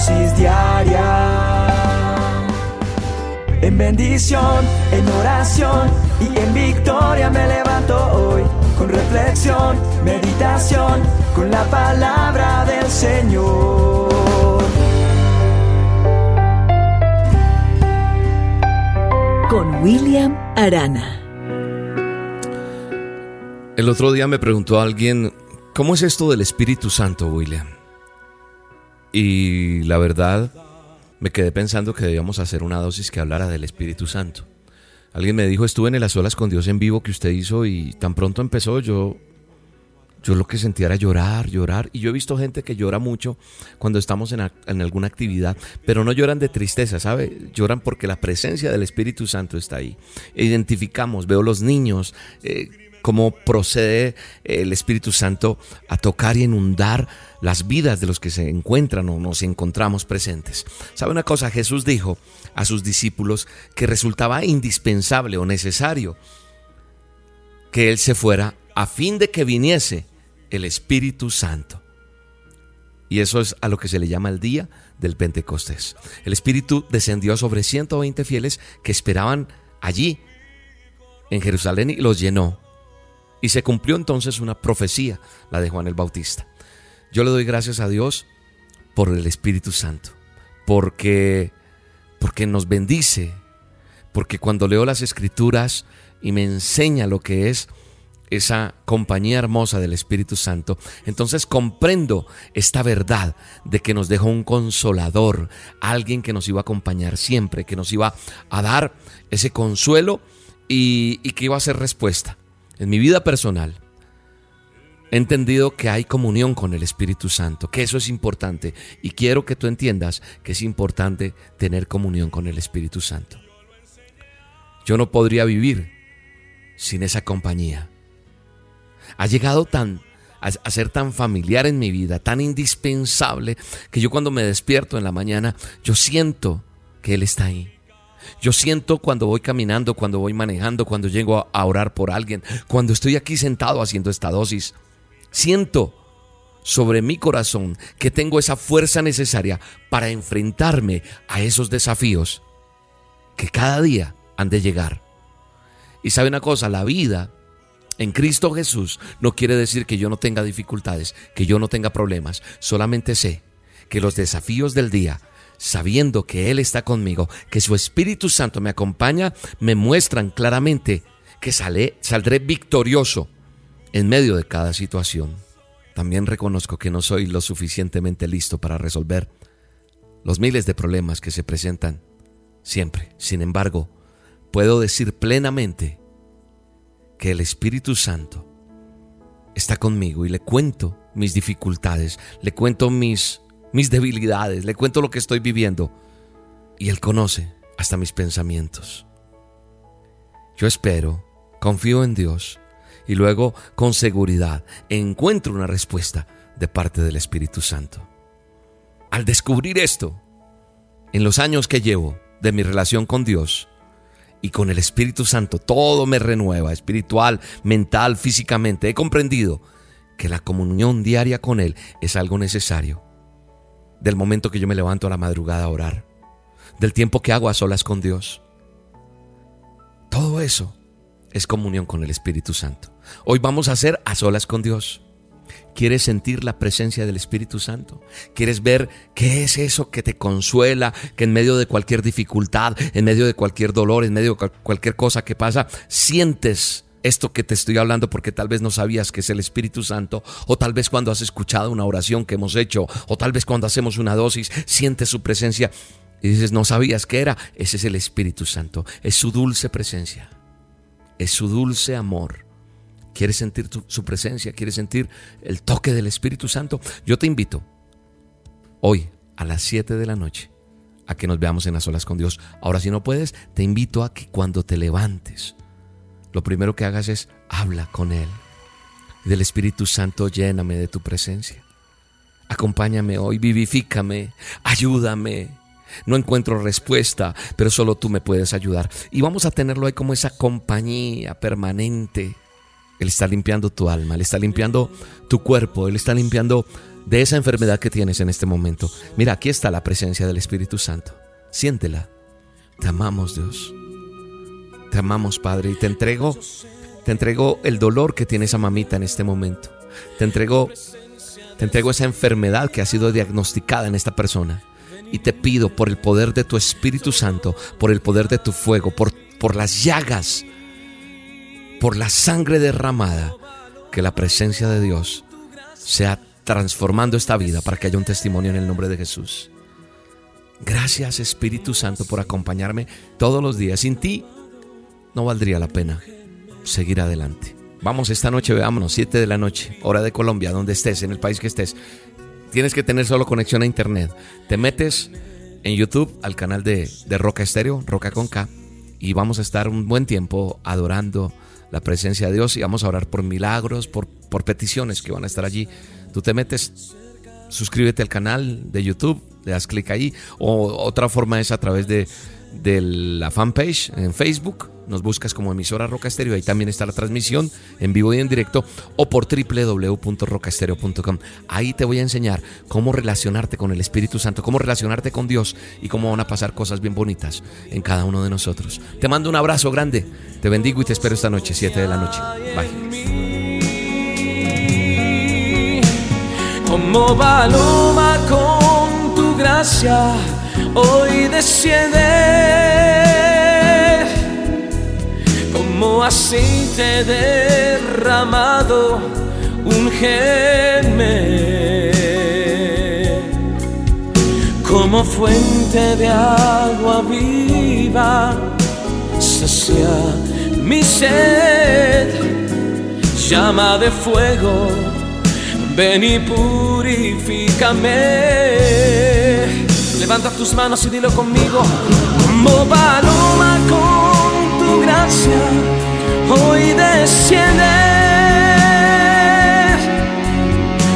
dosis diaria. En bendición, en oración y en victoria me levanto hoy. Con reflexión, meditación, con la palabra del Señor. Con William Arana. El otro día me preguntó alguien, ¿cómo es esto del Espíritu Santo, William? Y la verdad, me quedé pensando que debíamos hacer una dosis que hablara del Espíritu Santo. Alguien me dijo, estuve en las olas con Dios en vivo que usted hizo y tan pronto empezó yo, yo lo que sentía era llorar, llorar. Y yo he visto gente que llora mucho cuando estamos en, en alguna actividad, pero no lloran de tristeza, ¿sabe? Lloran porque la presencia del Espíritu Santo está ahí. Identificamos, veo los niños. Eh, cómo procede el Espíritu Santo a tocar y inundar las vidas de los que se encuentran o nos encontramos presentes. ¿Sabe una cosa? Jesús dijo a sus discípulos que resultaba indispensable o necesario que Él se fuera a fin de que viniese el Espíritu Santo. Y eso es a lo que se le llama el día del Pentecostés. El Espíritu descendió sobre 120 fieles que esperaban allí en Jerusalén y los llenó. Y se cumplió entonces una profecía, la de Juan el Bautista. Yo le doy gracias a Dios por el Espíritu Santo, porque porque nos bendice, porque cuando leo las escrituras y me enseña lo que es esa compañía hermosa del Espíritu Santo, entonces comprendo esta verdad de que nos dejó un consolador, alguien que nos iba a acompañar siempre, que nos iba a dar ese consuelo y, y que iba a ser respuesta. En mi vida personal, he entendido que hay comunión con el Espíritu Santo, que eso es importante. Y quiero que tú entiendas que es importante tener comunión con el Espíritu Santo. Yo no podría vivir sin esa compañía. Ha llegado tan a, ser tan familiar en mi vida, tan indispensable, que yo cuando me despierto en la mañana, yo siento que Él está ahí. Yo siento cuando voy caminando, cuando voy manejando, cuando llego a orar por alguien, cuando estoy aquí sentado haciendo esta dosis. Siento sobre mi corazón que tengo esa fuerza necesaria para enfrentarme a esos desafíos que cada día han de llegar. Y sabe una cosa, la vida en Cristo Jesús no quiere decir que yo no tenga dificultades, que yo no tenga problemas. Solamente sé que los desafíos del día, sabiendo que Él está conmigo, que su Espíritu Santo me acompaña, me muestran claramente que saldré victorioso en medio de cada situación. También reconozco que no soy lo suficientemente listo para resolver los miles de problemas que se presentan siempre. Sin embargo, puedo decir plenamente que el Espíritu Santo está conmigo y le cuento mis dificultades, le cuento mis, mis debilidades, le cuento lo que estoy viviendo y Él conoce hasta mis pensamientos. Yo espero, confío en Dios y luego con seguridad encuentro una respuesta de parte del Espíritu Santo. Al descubrir esto, en los años que llevo de mi relación con Dios y con el Espíritu Santo, todo me renueva, espiritual, mental, físicamente. He comprendido que la comunión diaria con Él es algo necesario. Del momento que yo me levanto a la madrugada a orar, del tiempo que hago a solas con Dios. Todo eso es comunión con el Espíritu Santo. Hoy vamos a hacer a solas con Dios. ¿Quieres sentir la presencia del Espíritu Santo? ¿Quieres ver qué es eso que te consuela, que en medio de cualquier dificultad, en medio de cualquier dolor, en medio de cualquier cosa que pasa, sientes esto que te estoy hablando porque tal vez no sabías que es el Espíritu Santo, o tal vez cuando has escuchado una oración que hemos hecho, o tal vez cuando hacemos una dosis, sientes su presencia y dices, no sabías qué era. Ese es el Espíritu Santo, es su dulce presencia, es su dulce amor ¿Quieres sentir su presencia? ¿Quieres sentir el toque del Espíritu Santo? Yo te invito hoy a las 7 de la noche a que nos veamos en las olas con Dios. Ahora si no puedes, te invito a que cuando te levantes, lo primero que hagas es habla con Él. Del Espíritu Santo lléname de tu presencia. Acompáñame hoy, vivifícame, ayúdame. No encuentro respuesta, pero solo tú me puedes ayudar. Y vamos a tenerlo ahí como esa compañía permanente él está limpiando tu alma, Él está limpiando tu cuerpo, Él está limpiando de esa enfermedad que tienes en este momento. Mira, aquí está la presencia del Espíritu Santo. Siéntela. Te amamos, Dios. Te amamos, Padre, y te entrego te entrego el dolor que tiene esa mamita en este momento. Te entrego te entrego esa enfermedad que ha sido diagnosticada en esta persona. Y te pido por el poder de tu Espíritu Santo, por el poder de tu fuego, por, por las llagas, por la sangre derramada, que la presencia de Dios sea transformando esta vida para que haya un testimonio en el nombre de Jesús. Gracias Espíritu Santo por acompañarme todos los días. Sin ti no valdría la pena seguir adelante. Vamos esta noche, veámonos, 7 de la noche, hora de Colombia, donde estés, en el país que estés. Tienes que tener solo conexión a internet. Te metes en YouTube al canal de, de Roca Estéreo, Roca con K, y vamos a estar un buen tiempo adorando la presencia de Dios y vamos a orar por milagros, por, por peticiones que van a estar allí. Tú te metes, suscríbete al canal de YouTube, le das clic ahí, o otra forma es a través de, de la fanpage en Facebook nos buscas como emisora Roca Estéreo, ahí también está la transmisión en vivo y en directo, o por www.rocaestereo.com. Ahí te voy a enseñar cómo relacionarte con el Espíritu Santo, cómo relacionarte con Dios y cómo van a pasar cosas bien bonitas en cada uno de nosotros. Te mando un abrazo grande, te bendigo y te espero esta noche, 7 de la noche. Bye. Como con tu gracia, hoy desciende como aceite derramado, un geme como fuente de agua viva, sacia mi sed, llama de fuego, ven y purifícame. Levanta tus manos y dilo conmigo, como paloma con tu gracia hoy desciende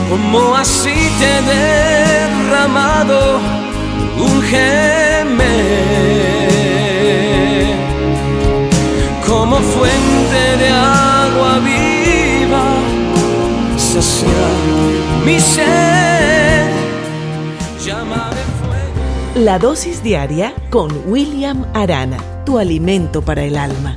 como aceite derramado, un geme como fuente de agua viva, sacia mi sed, llama de fuego. La dosis diaria con William Arana, tu alimento para el alma.